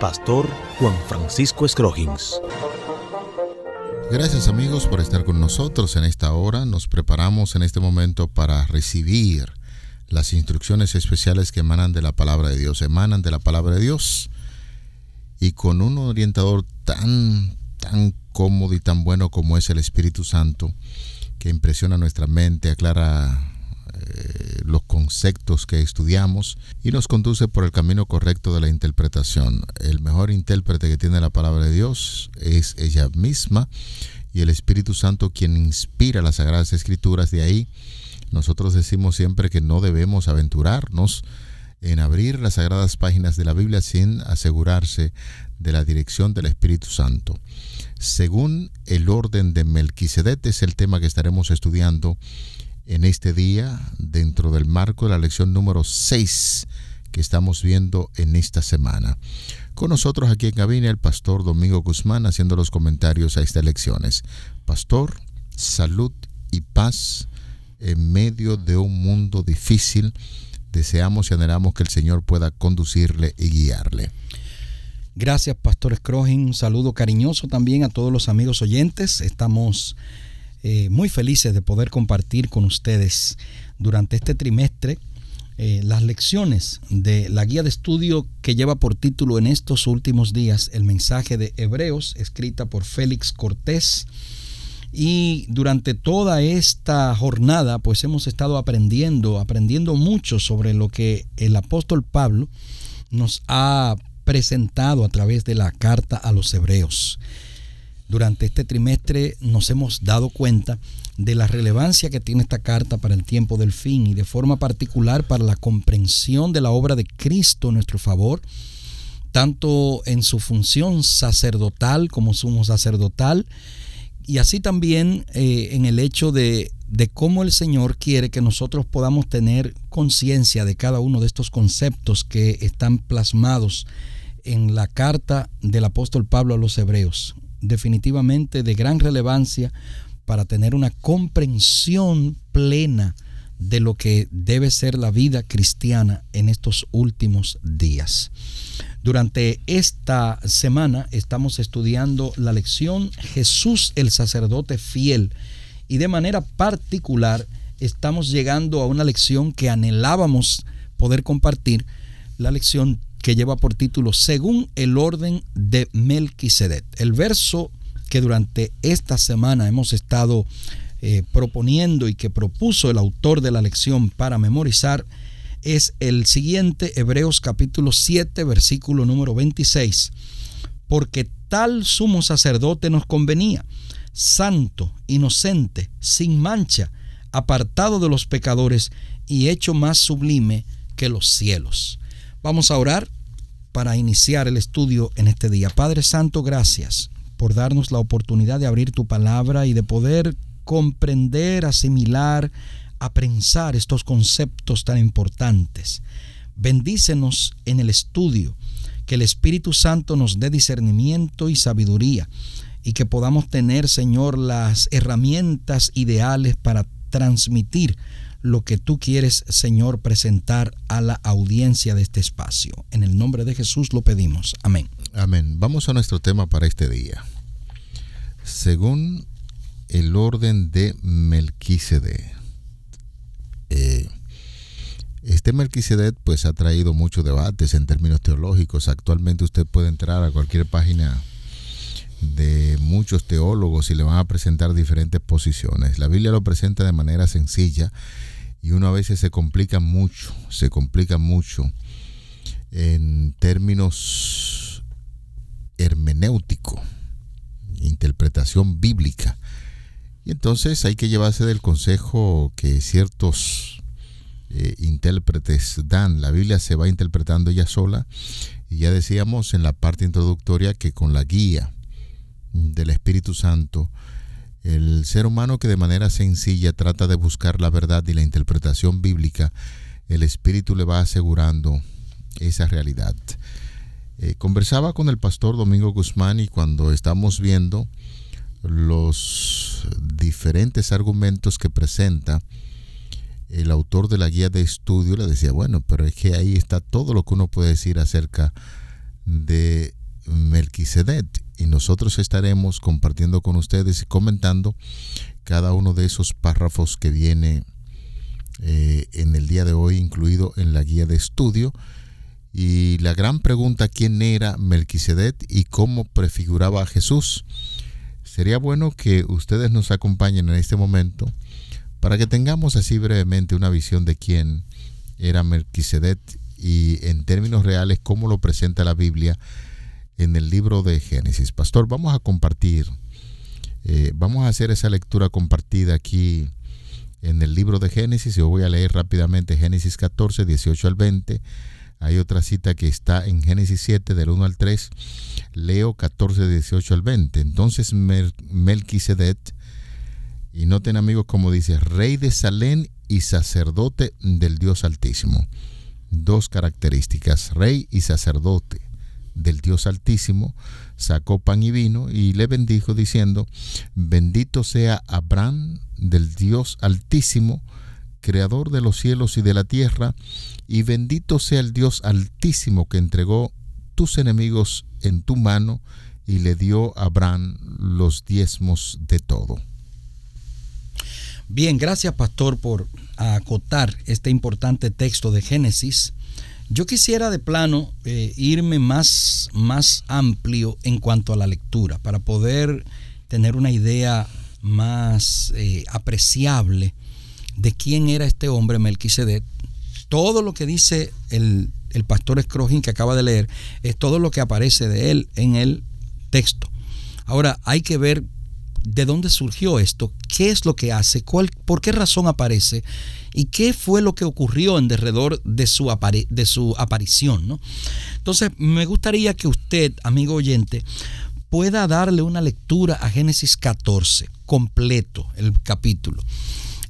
Pastor Juan Francisco Scroggins. Gracias amigos por estar con nosotros en esta hora. Nos preparamos en este momento para recibir las instrucciones especiales que emanan de la palabra de Dios. Emanan de la palabra de Dios y con un orientador tan, tan cómodo y tan bueno como es el Espíritu Santo, que impresiona nuestra mente, aclara conceptos que estudiamos y nos conduce por el camino correcto de la interpretación. El mejor intérprete que tiene la palabra de Dios es ella misma y el Espíritu Santo quien inspira las sagradas escrituras. De ahí nosotros decimos siempre que no debemos aventurarnos en abrir las sagradas páginas de la Biblia sin asegurarse de la dirección del Espíritu Santo. Según el orden de Melquisedec es el tema que estaremos estudiando en este día dentro del marco de la lección número 6 que estamos viendo en esta semana. Con nosotros aquí en cabina el pastor Domingo Guzmán haciendo los comentarios a estas lecciones. Pastor, salud y paz en medio de un mundo difícil deseamos y anhelamos que el Señor pueda conducirle y guiarle. Gracias, Pastor Scrogin. Un saludo cariñoso también a todos los amigos oyentes. Estamos eh, muy felices de poder compartir con ustedes durante este trimestre eh, las lecciones de la guía de estudio que lleva por título en estos últimos días el mensaje de Hebreos, escrita por Félix Cortés y durante toda esta jornada, pues hemos estado aprendiendo, aprendiendo mucho sobre lo que el apóstol Pablo nos ha presentado a través de la carta a los hebreos. Durante este trimestre nos hemos dado cuenta de la relevancia que tiene esta carta para el tiempo del fin y de forma particular para la comprensión de la obra de Cristo en nuestro favor, tanto en su función sacerdotal como sumo sacerdotal, y así también eh, en el hecho de, de cómo el Señor quiere que nosotros podamos tener conciencia de cada uno de estos conceptos que están plasmados en la carta del apóstol Pablo a los hebreos. Definitivamente de gran relevancia para tener una comprensión plena de lo que debe ser la vida cristiana en estos últimos días. Durante esta semana estamos estudiando la lección Jesús el sacerdote fiel y de manera particular estamos llegando a una lección que anhelábamos poder compartir, la lección que lleva por título Según el orden de Melquisedec. El verso que durante esta semana hemos estado eh, proponiendo y que propuso el autor de la lección para memorizar es el siguiente, Hebreos capítulo 7, versículo número 26. Porque tal sumo sacerdote nos convenía, santo, inocente, sin mancha, apartado de los pecadores y hecho más sublime que los cielos. Vamos a orar para iniciar el estudio en este día. Padre Santo, gracias por darnos la oportunidad de abrir tu palabra y de poder comprender, asimilar, aprensar estos conceptos tan importantes. Bendícenos en el estudio, que el Espíritu Santo nos dé discernimiento y sabiduría y que podamos tener, Señor, las herramientas ideales para transmitir lo que tú quieres, Señor, presentar a la audiencia de este espacio. En el nombre de Jesús lo pedimos. Amén. Amén. Vamos a nuestro tema para este día. Según el orden de Melquisede. Eh, este Melquisedec pues ha traído muchos debates en términos teológicos. Actualmente usted puede entrar a cualquier página de muchos teólogos y le van a presentar diferentes posiciones. La Biblia lo presenta de manera sencilla y uno a veces se complica mucho, se complica mucho en términos hermenéutico, interpretación bíblica. Y entonces hay que llevarse del consejo que ciertos eh, intérpretes dan. La Biblia se va interpretando ella sola y ya decíamos en la parte introductoria que con la guía del Espíritu Santo, el ser humano que de manera sencilla trata de buscar la verdad y la interpretación bíblica, el Espíritu le va asegurando esa realidad. Eh, conversaba con el pastor Domingo Guzmán y cuando estamos viendo los diferentes argumentos que presenta el autor de la guía de estudio, le decía, bueno, pero es que ahí está todo lo que uno puede decir acerca de Melquisedec y nosotros estaremos compartiendo con ustedes y comentando cada uno de esos párrafos que viene eh, en el día de hoy incluido en la guía de estudio y la gran pregunta quién era Melquisedec y cómo prefiguraba a Jesús. Sería bueno que ustedes nos acompañen en este momento para que tengamos así brevemente una visión de quién era Melquisedec y en términos reales cómo lo presenta la Biblia en el libro de Génesis. Pastor, vamos a compartir, eh, vamos a hacer esa lectura compartida aquí en el libro de Génesis. Yo voy a leer rápidamente Génesis 14, 18 al 20. Hay otra cita que está en Génesis 7, del 1 al 3. Leo 14, 18 al 20. Entonces Melquisedec, y noten amigos como dice, rey de Salén y sacerdote del Dios Altísimo. Dos características, rey y sacerdote del Dios Altísimo, sacó pan y vino y le bendijo diciendo, bendito sea Abraham del Dios Altísimo, creador de los cielos y de la tierra, y bendito sea el Dios Altísimo que entregó tus enemigos en tu mano y le dio a Abraham los diezmos de todo. Bien, gracias pastor por acotar este importante texto de Génesis yo quisiera de plano eh, irme más, más amplio en cuanto a la lectura, para poder tener una idea más eh, apreciable de quién era este hombre Melquisedec. Todo lo que dice el, el pastor Scrogin que acaba de leer es todo lo que aparece de él en el texto. Ahora hay que ver de dónde surgió esto, qué es lo que hace, cuál, por qué razón aparece y qué fue lo que ocurrió en derredor de su, de su aparición. ¿no? Entonces, me gustaría que usted, amigo oyente, pueda darle una lectura a Génesis 14, completo el capítulo.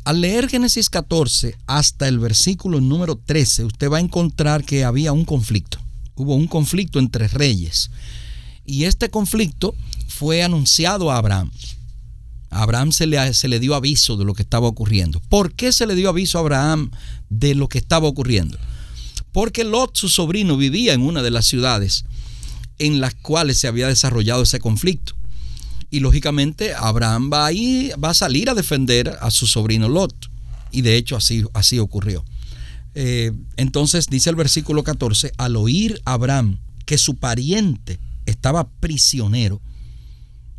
Al leer Génesis 14 hasta el versículo número 13, usted va a encontrar que había un conflicto. Hubo un conflicto entre reyes. Y este conflicto fue anunciado a Abraham. Abraham se le, se le dio aviso de lo que estaba ocurriendo. ¿Por qué se le dio aviso a Abraham de lo que estaba ocurriendo? Porque Lot, su sobrino, vivía en una de las ciudades en las cuales se había desarrollado ese conflicto. Y lógicamente Abraham va, ahí, va a salir a defender a su sobrino Lot. Y de hecho así, así ocurrió. Eh, entonces dice el versículo 14, al oír Abraham que su pariente estaba prisionero,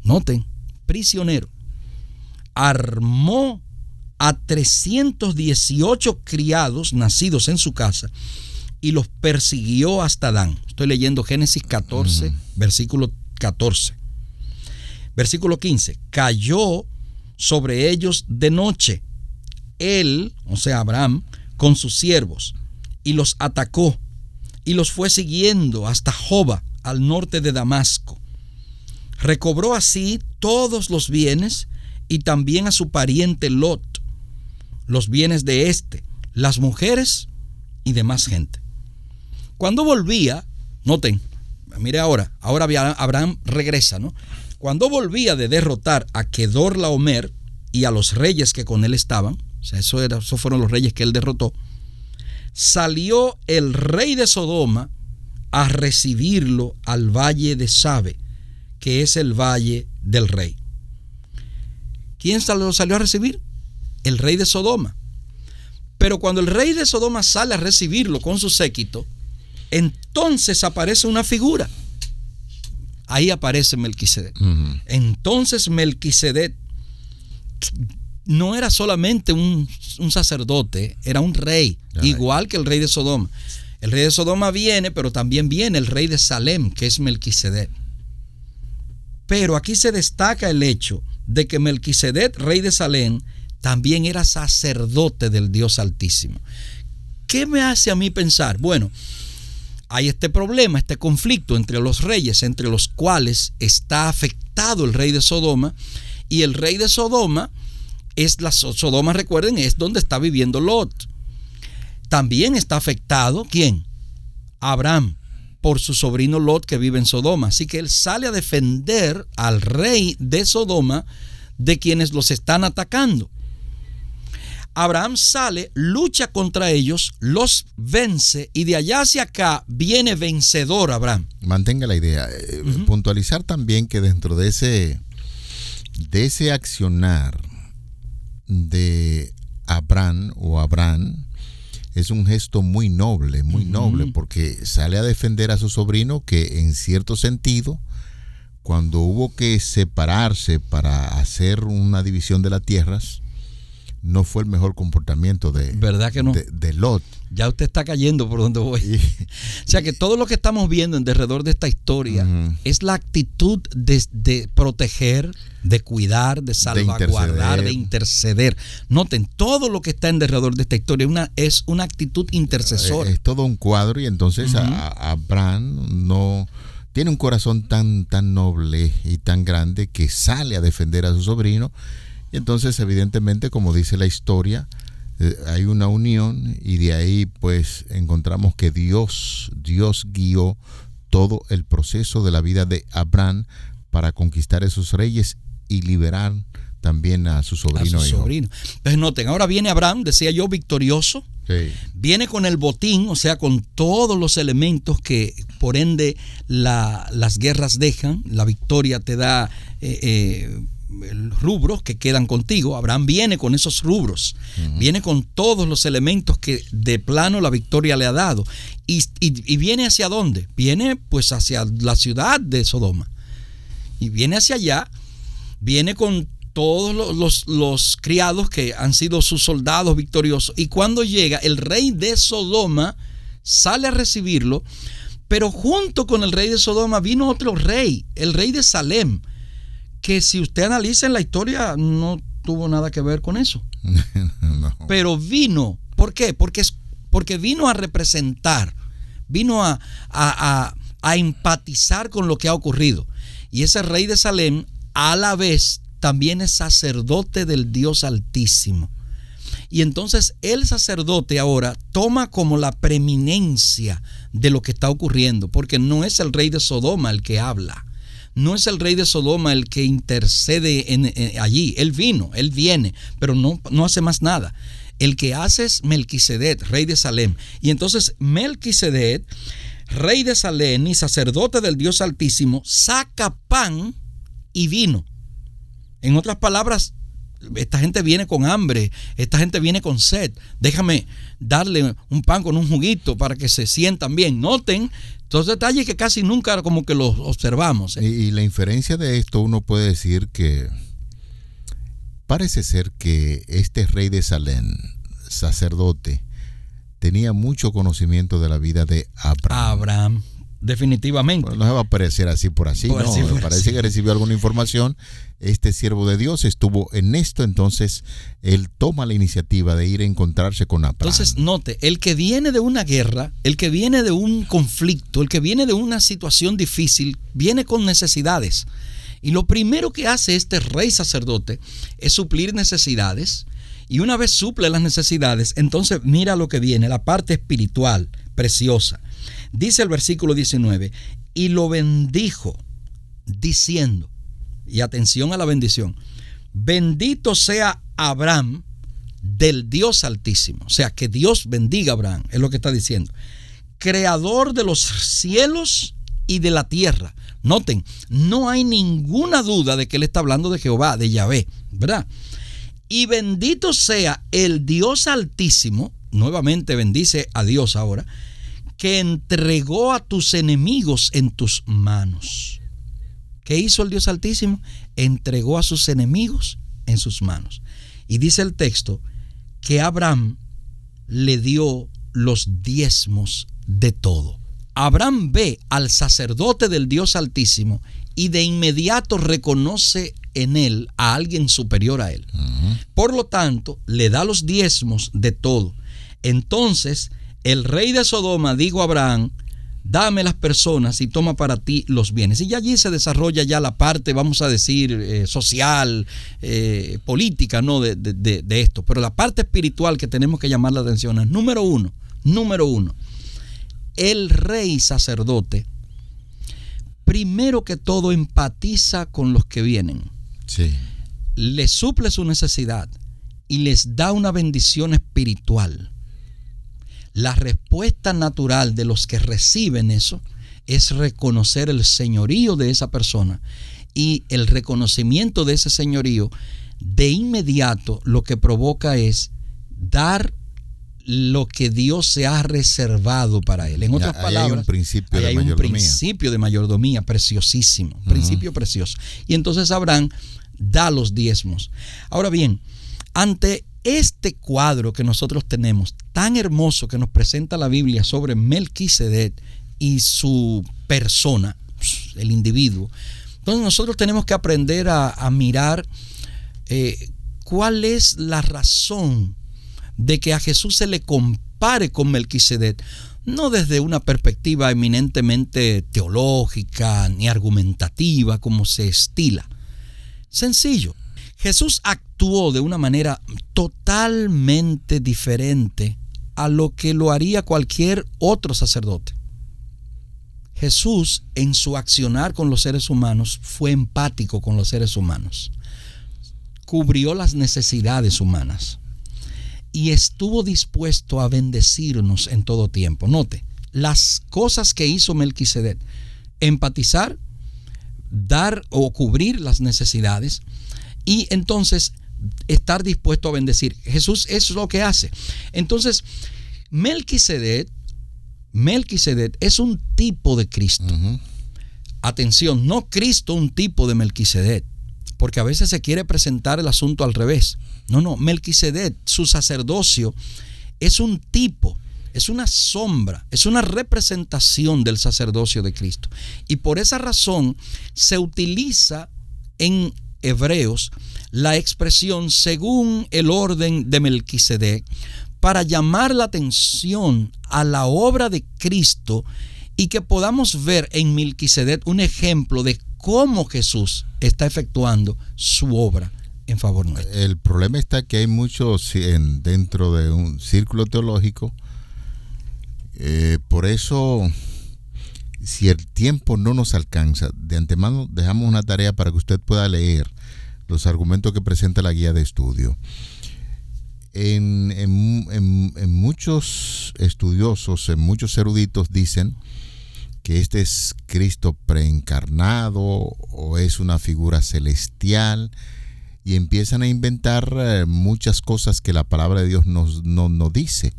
noten, prisionero, armó a 318 criados nacidos en su casa y los persiguió hasta Dan. Estoy leyendo Génesis 14, versículo 14. Versículo 15. Cayó sobre ellos de noche él, o sea, Abraham, con sus siervos, y los atacó, y los fue siguiendo hasta Joba, al norte de Damasco. Recobró así todos los bienes y también a su pariente Lot, los bienes de éste, las mujeres y demás gente. Cuando volvía, noten, mire ahora, ahora Abraham regresa, ¿no? Cuando volvía de derrotar a Kedor Laomer y a los reyes que con él estaban, o sea, eso esos fueron los reyes que él derrotó, salió el rey de Sodoma a recibirlo al valle de Sabe, que es el valle del rey. ¿Quién salió, salió a recibir? El rey de Sodoma. Pero cuando el rey de Sodoma sale a recibirlo con su séquito, entonces aparece una figura. Ahí aparece Melquisedec. Entonces Melquisedec no era solamente un, sacerdote, era un rey, igual que el rey de Sodoma. El rey de Sodoma viene, pero también viene el rey de Salem, que es Melquisedec. Pero aquí se destaca el hecho de que Melquisedec, rey de Salem, también era sacerdote del Dios Altísimo. ¿qué me hace a mí pensar? Bueno, hay este problema, este conflicto entre los reyes, entre los cuales está afectado el rey de Sodoma, y el rey de Sodoma es la Sodoma, recuerden, es donde está viviendo Lot. También está afectado, ¿quién? Abraham, por su sobrino Lot que vive en Sodoma. Así que él sale a defender al rey de Sodoma de quienes los están atacando. Abraham sale, lucha contra ellos, los vence y de allá hacia acá viene vencedor Abraham. Mantenga la idea. Eh, puntualizar también que dentro de ese, de ese accionar de Abraham o Abraham es un gesto muy noble, muy noble, porque sale a defender a su sobrino que en cierto sentido, cuando hubo que separarse para hacer una división de las tierras, no fue el mejor comportamiento de, ¿Verdad que no? de, Lot. Ya usted está cayendo por donde voy. o sea que todo lo que estamos viendo en derredor de esta historia es la actitud de, proteger, de cuidar, de salvaguardar, de interceder. Noten, todo lo que está en derredor de esta historia una, es una actitud intercesora. Es, todo un cuadro y entonces Abraham no tiene un corazón tan, tan noble y tan grande que sale a defender a su sobrino y entonces, evidentemente, como dice la historia, eh, hay una unión y de ahí pues encontramos que Dios, Dios guió todo el proceso de la vida de Abraham para conquistar esos reyes y liberar también a su sobrino. A su sobrino. Entonces noten, ahora viene Abraham, decía yo, victorioso. Viene con el botín, o sea, con todos los elementos que por ende las guerras dejan. La victoria te da eh, eh, rubros que quedan contigo. Abraham viene con esos rubros, viene con todos los elementos que de plano la victoria le ha dado. Y, viene hacia dónde? Viene pues hacia la ciudad de Sodoma. Y viene hacia allá, viene con todos los, los, criados que han sido sus soldados victoriosos. Y cuando llega el rey de Sodoma, sale a recibirlo, pero junto con el rey de Sodoma vino otro rey, el rey de Salem que si usted analiza en la historia no tuvo nada que ver con eso. Pero vino, ¿por qué? Porque, porque vino a representar, vino a, a, a, empatizar con lo que ha ocurrido. Y ese rey de Salem a la vez también es sacerdote del Dios Altísimo. Y entonces el sacerdote ahora toma como la preeminencia de lo que está ocurriendo, porque no es el rey de Sodoma el que habla, no es el rey de Sodoma el que intercede en, allí. Él vino, él viene, pero no, no hace más nada. El que hace es Melquisedec, rey de Salem. Y entonces Melquisedec, rey de Salem y sacerdote del Dios Altísimo, saca pan y vino. En otras palabras, esta gente viene con hambre, esta gente viene con sed. Déjame darle un pan con un juguito para que se sientan bien. Noten detalles que casi nunca como que los observamos. ¿eh? Y, la inferencia de esto uno puede decir que parece ser que este rey de Salem, sacerdote, tenía mucho conocimiento de la vida de Abraham. Abraham, definitivamente. no se va a parecer así por así, ¿no? parece que recibió alguna información este siervo de Dios estuvo en esto, entonces él toma la iniciativa de ir a encontrarse con Abraham. Entonces, note, el que viene de una guerra, el que viene de un conflicto, el que viene de una situación difícil, viene con necesidades. Y lo primero que hace este rey sacerdote es suplir necesidades. Y una vez suple las necesidades, entonces mira lo que viene, la parte espiritual, preciosa. Dice el versículo 19, y lo bendijo, diciendo, y atención a la bendición, bendito sea Abraham del Dios Altísimo. O sea, que Dios bendiga a Abraham, es lo que está diciendo. Creador de los cielos y de la tierra. Noten, no hay ninguna duda de que él está hablando de Jehová, de Yahvé, ¿verdad? Y bendito sea el Dios Altísimo, nuevamente bendice a Dios ahora, que entregó a tus enemigos en tus manos. ¿Qué hizo el Dios Altísimo? Entregó a sus enemigos en sus manos. Y dice el texto que Abraham le dio los diezmos de todo. Abraham ve al sacerdote del Dios Altísimo y de inmediato reconoce en él a alguien superior a él. Por lo tanto, le da los diezmos de todo. Entonces el rey de Sodoma dijo a Abraham, dame las personas y toma para ti los bienes. Y ya allí se desarrolla ya la parte, vamos a decir, eh, social, eh, política, ¿no? De, de, esto. Pero la parte espiritual que tenemos que llamar la atención es, número uno, número uno, el rey sacerdote, primero que todo, empatiza con los que vienen. Sí. Le suple su necesidad y les da una bendición espiritual la respuesta natural de los que reciben eso es reconocer el señorío de esa persona y el reconocimiento de ese señorío de inmediato lo que provoca es dar lo que Dios se ha reservado para él. En otras palabras, hay un principio, de, hay mayordomía. un principio de mayordomía preciosísimo, principio precioso. Y entonces Abraham da los diezmos. Ahora bien, ante este cuadro que nosotros tenemos, tan hermoso que nos presenta la Biblia sobre Melquisedec y su persona, el individuo, entonces nosotros tenemos que aprender a, mirar eh, cuál es la razón de que a Jesús se le compare con Melquisedec, no desde una perspectiva eminentemente teológica ni argumentativa como se estila. Sencillo, Jesús actuó de una manera totalmente diferente a lo que lo haría cualquier otro sacerdote. Jesús en su accionar con los seres humanos fue empático con los seres humanos. Cubrió las necesidades humanas y estuvo dispuesto a bendecirnos en todo tiempo. Note, las cosas que hizo Melquisedec, empatizar, dar o cubrir las necesidades, y entonces estar dispuesto a bendecir. Jesús es lo que hace. Entonces, Melquisedec, Melquisedec es un tipo de Cristo. Atención, no Cristo un tipo de Melquisedec, porque a veces se quiere presentar el asunto al revés. No, no, Melquisedec, su sacerdocio es un tipo, es una sombra, es una representación del sacerdocio de Cristo. Y por esa razón se utiliza en Hebreos la expresión según el orden de Melquisedec para llamar la atención a la obra de Cristo y que podamos ver en Melquisedec un ejemplo de cómo Jesús está efectuando su obra en favor nuestro. El problema está que hay muchos dentro de un círculo teológico, eh, por eso si el tiempo no nos alcanza, de antemano dejamos una tarea para que usted pueda leer los argumentos que presenta la guía de estudio. En, muchos estudiosos, en muchos eruditos dicen que este es Cristo preencarnado o es una figura celestial y empiezan a inventar eh, muchas cosas que la palabra de Dios nos, no, dice.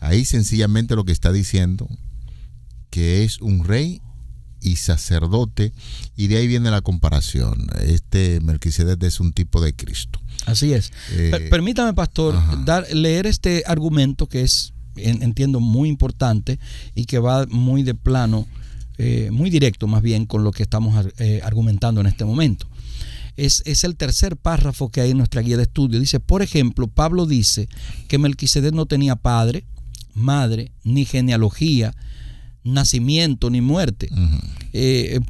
Ahí sencillamente lo que está diciendo que es un rey y sacerdote, y de ahí viene la comparación. Este Melquisedec es un tipo de Cristo. Así es. Eh, permítame, pastor, dar, leer este argumento que es, entiendo, muy importante y que va muy de plano, eh, muy directo más bien con lo que estamos eh, argumentando en este momento. Es, es, el tercer párrafo que hay en nuestra guía de estudio. Dice, por ejemplo, Pablo dice que Melquisedec no tenía padre, madre, ni genealogía, nacimiento ni muerte. Eh,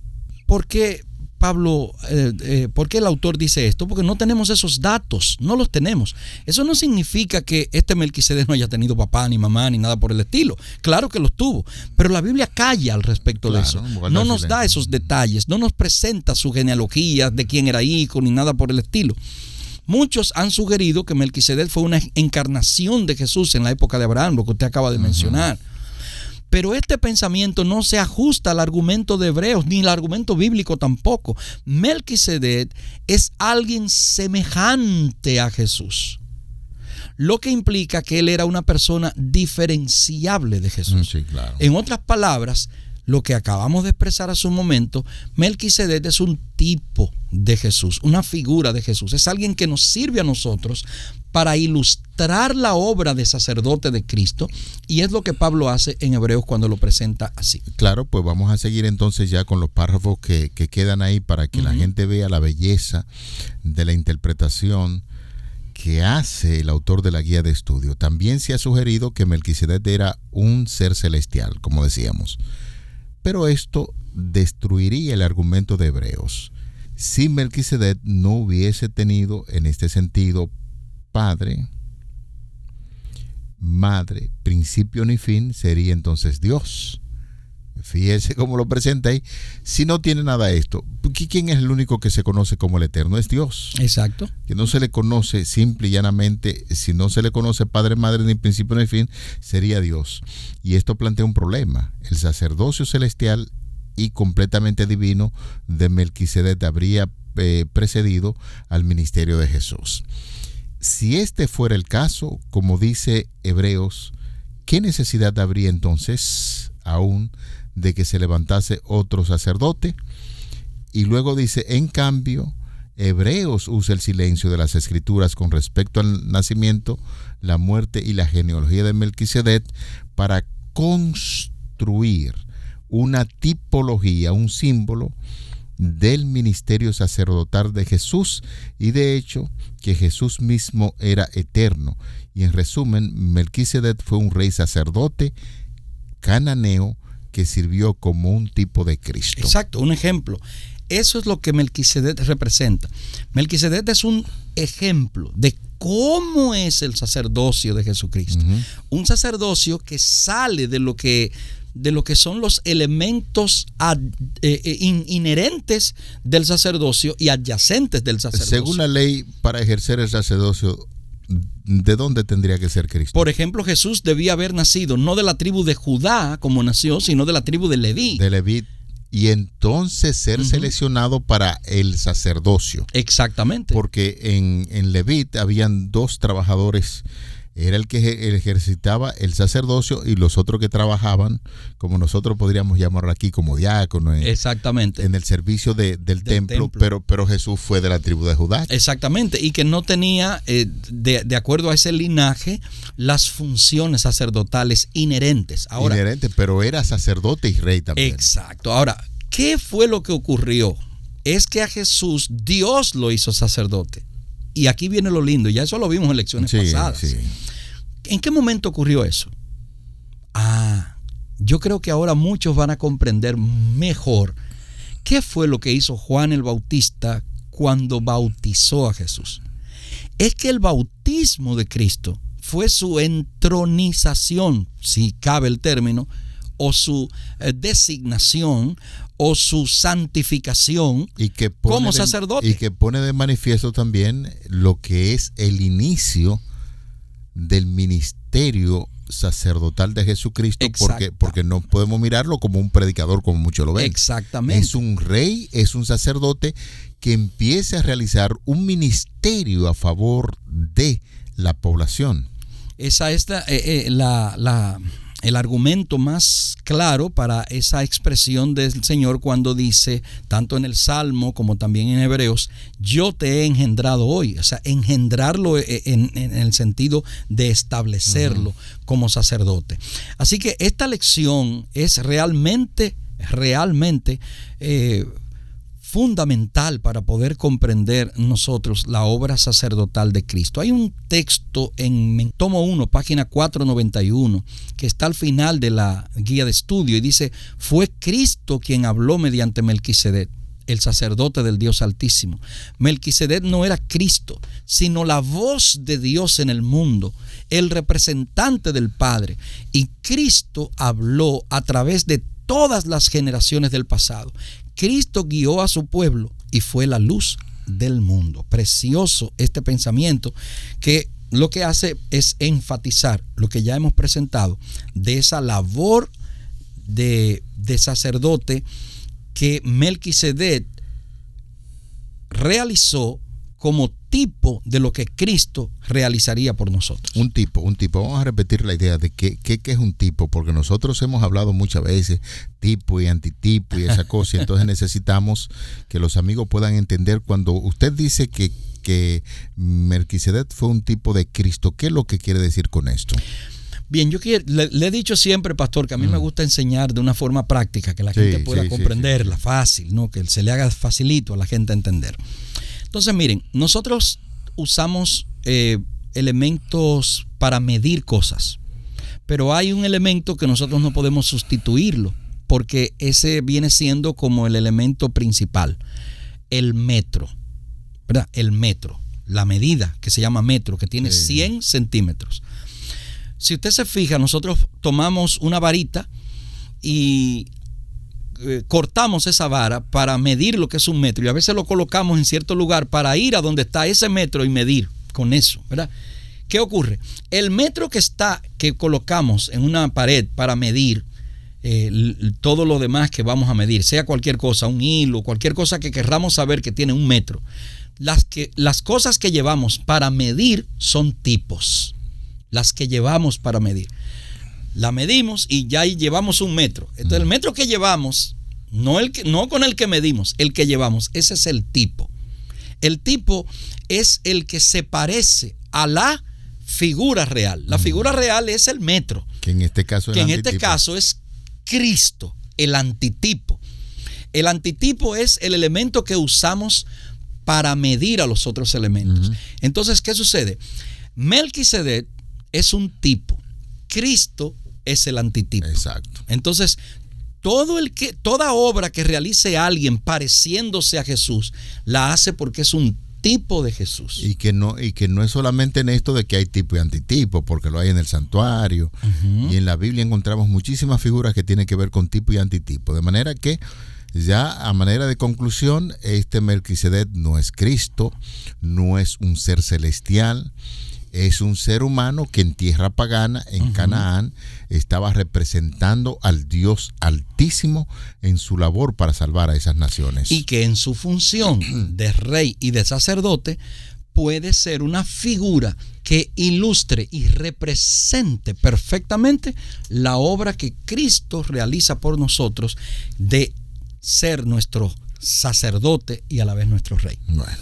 ¿Por qué Pablo, eh, eh, por qué el autor dice esto? Porque no tenemos esos datos, no los tenemos. Eso no significa que este Melquisedec no haya tenido papá ni mamá ni nada por el estilo. Claro que los tuvo, pero la Biblia calla al respecto de eso. No nos da esos detalles, no nos presenta su genealogía de quién era hijo ni nada por el estilo. Muchos han sugerido que Melquisedec fue una encarnación de Jesús en la época de Abraham, lo que usted acaba de mencionar. Pero este pensamiento no se ajusta al argumento de Hebreos, ni al argumento bíblico tampoco. Melquisedec es alguien semejante a Jesús. Lo que implica que él era una persona diferenciable de Jesús. En otras palabras, lo que acabamos de expresar hace un momento, Melquisedec es un tipo de Jesús, una figura de Jesús. Es alguien que nos sirve a nosotros para ilustrar la obra de sacerdote de Cristo y es lo que Pablo hace en Hebreos cuando lo presenta así. Claro, pues vamos a seguir entonces ya con los párrafos que, quedan ahí para que la gente vea la belleza de la interpretación que hace el autor de la guía de estudio. También se ha sugerido que Melquisedec era un ser celestial, como decíamos. Pero esto destruiría el argumento de Hebreos. Si Melquisedec no hubiese tenido en este sentido padre, madre, principio ni fin, sería entonces Dios. Fíjese cómo lo presenta ahí. Si no tiene nada esto, ¿quién es el único que se conoce como el Eterno? Es Dios. Exacto. Que no se le conoce simple y llanamente, si no se le conoce Padre, Madre, ni principio ni fin, sería Dios. Y esto plantea un problema. El sacerdocio celestial y completamente divino de Melquisedec habría eh, precedido al ministerio de Jesús. Si este fuera el caso, como dice Hebreos, ¿qué necesidad habría entonces aún de que se levantase otro sacerdote? Y luego dice, en cambio, Hebreos usa el silencio de las escrituras con respecto al nacimiento, la muerte y la genealogía de Melquisedec para construir una tipología, un símbolo del ministerio sacerdotal de Jesús y de hecho que Jesús mismo era eterno. Y en resumen, Melquisedec fue un rey sacerdote cananeo que sirvió como un tipo de Cristo. Exacto, un ejemplo. Eso es lo que Melquisedec representa. Melquisedec es un ejemplo de cómo es el sacerdocio de Jesucristo. Un sacerdocio que sale de lo que de lo que son los elementos eh, eh, inherentes del sacerdocio y adyacentes del sacerdocio. Según la ley, para ejercer el sacerdocio, ¿de dónde tendría que ser Cristo? Por ejemplo, Jesús debía haber nacido no de la tribu de Judá como nació, sino de la tribu de Leví. De Leví y entonces ser seleccionado para el sacerdocio. Exactamente. Porque en, en Levit habían dos trabajadores era el que ejercitaba el sacerdocio y los otros que trabajaban, como nosotros podríamos llamarlo aquí, como diácono. Exactamente. En el servicio del, templo, Pero, pero Jesús fue de la tribu de Judá. Exactamente, y que no tenía, eh, de, de, acuerdo a ese linaje, las funciones sacerdotales inherentes. Ahora, inherentes, pero era sacerdote y rey también. Exacto. Ahora, ¿qué fue lo que ocurrió? Es que a Jesús Dios lo hizo sacerdote. Y aquí viene lo lindo, ya eso lo vimos en lecciones pasadas. ¿En qué momento ocurrió eso? Ah, yo creo que ahora muchos van a comprender mejor qué fue lo que hizo Juan el Bautista cuando bautizó a Jesús. Es que el bautismo de Cristo fue su entronización, si cabe el término, o su eh, designación o su santificación y que como sacerdote. y que pone de manifiesto también lo que es el inicio del ministerio sacerdotal de Jesucristo porque, porque no podemos mirarlo como un predicador como muchos lo ven. Exactamente. Es un rey, es un sacerdote que empieza a realizar un ministerio a favor de la población. Esa es la, eh, eh, la el argumento más claro para esa expresión del Señor cuando dice, tanto en el Salmo como también en Hebreos, yo te he engendrado hoy. O sea, engendrarlo e, e, en, el sentido de establecerlo como sacerdote. Así que esta lección es realmente, realmente... Eh, fundamental para poder comprender nosotros la obra sacerdotal de Cristo. Hay un texto en tomo 1, página 491, que está al final de la guía de estudio y dice, fue Cristo quien habló mediante Melquisedec el sacerdote del Dios Altísimo. Melquisedec no era Cristo, sino la voz de Dios en el mundo, el representante del Padre. Y Cristo habló a través de todas las generaciones del pasado. Cristo guió a su pueblo y fue la luz del mundo. Precioso este pensamiento que lo que hace es enfatizar lo que ya hemos presentado de esa labor de, de sacerdote que Melquisedec realizó como tipo de lo que Cristo realizaría por nosotros. Un tipo, un tipo. Vamos a repetir la idea de qué, qué, es un tipo, porque nosotros hemos hablado muchas veces tipo y antitipo y esa cosa, y entonces necesitamos que los amigos puedan entender cuando usted dice que, que Melquisedec fue un tipo de Cristo, ¿qué es lo que quiere decir con esto? Bien, yo le, he dicho siempre, pastor, que a mí me gusta enseñar de una forma práctica, que la gente pueda comprenderla, fácil, ¿no? que se le haga facilito a la gente entender. Entonces, miren, nosotros usamos eh, elementos para medir cosas, pero hay un elemento que nosotros no podemos sustituirlo, porque ese viene siendo como el elemento principal, el metro, ¿verdad? El metro, la medida que se llama metro, que tiene 100 centímetros. Si usted se fija, nosotros tomamos una varita y eh, cortamos esa vara para medir lo que es un metro y a veces lo colocamos en cierto lugar para ir a donde está ese metro y medir con eso, ¿verdad? ¿Qué ocurre? El metro que está, que colocamos en una pared para medir eh, todo lo demás que vamos a medir, sea cualquier cosa, un hilo, cualquier cosa que querramos saber que tiene un metro, las, que, las cosas que llevamos para medir son tipos, las que llevamos para medir. La medimos y ya llevamos un metro. Entonces el metro que llevamos, no, el que, no con el que medimos, el que llevamos, ese es el tipo. El tipo es el que se parece a la figura real. La figura real es el metro. Que en este caso, que en este caso es Cristo, el antitipo. El antitipo es el elemento que usamos para medir a los otros elementos. Entonces, ¿qué sucede? Melquisedec es un tipo. Cristo es el antitipo. Exacto. Entonces, todo el que, toda obra que realice alguien pareciéndose a Jesús, la hace porque es un tipo de Jesús. Y que no, y que no es solamente en esto de que hay tipo y antitipo, porque lo hay en el santuario. Y en la Biblia encontramos muchísimas figuras que tienen que ver con tipo y antitipo. De manera que ya a manera de conclusión, este Melquisedec no es Cristo, no es un ser celestial, es un ser humano que en tierra pagana, en Canaán, estaba representando al Dios altísimo en su labor para salvar a esas naciones. Y que en su función de rey y de sacerdote puede ser una figura que ilustre y represente perfectamente la obra que Cristo realiza por nosotros de ser nuestro sacerdote y a la vez nuestro rey. Bueno,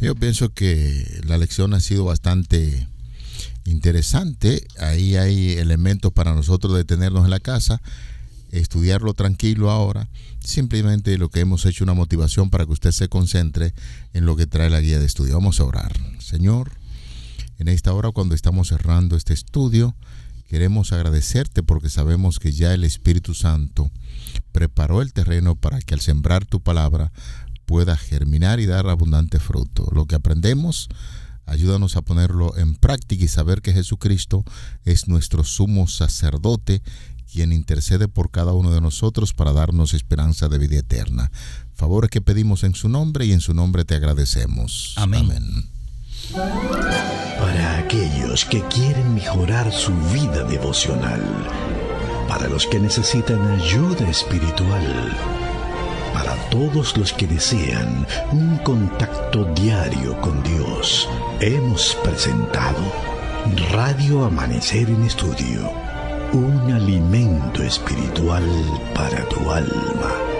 yo pienso que la lección ha sido bastante interesante. Ahí hay elementos para nosotros detenernos en la casa, estudiarlo tranquilo ahora. Simplemente lo que hemos hecho una motivación para que usted se concentre en lo que trae la guía de estudio. Vamos a orar. Señor, en esta hora cuando estamos cerrando este estudio, queremos agradecerte porque sabemos que ya el Espíritu Santo preparó el terreno para que al sembrar tu palabra pueda germinar y dar abundante fruto. Lo que aprendemos Ayúdanos a ponerlo en práctica y saber que Jesucristo es nuestro sumo sacerdote, quien intercede por cada uno de nosotros para darnos esperanza de vida eterna. Favores que pedimos en su nombre y en su nombre te agradecemos. Amén. Para aquellos que quieren mejorar su vida devocional, para los que necesitan ayuda espiritual, para todos los que desean un contacto diario con Dios, hemos presentado Radio Amanecer en Estudio, un alimento espiritual para tu alma.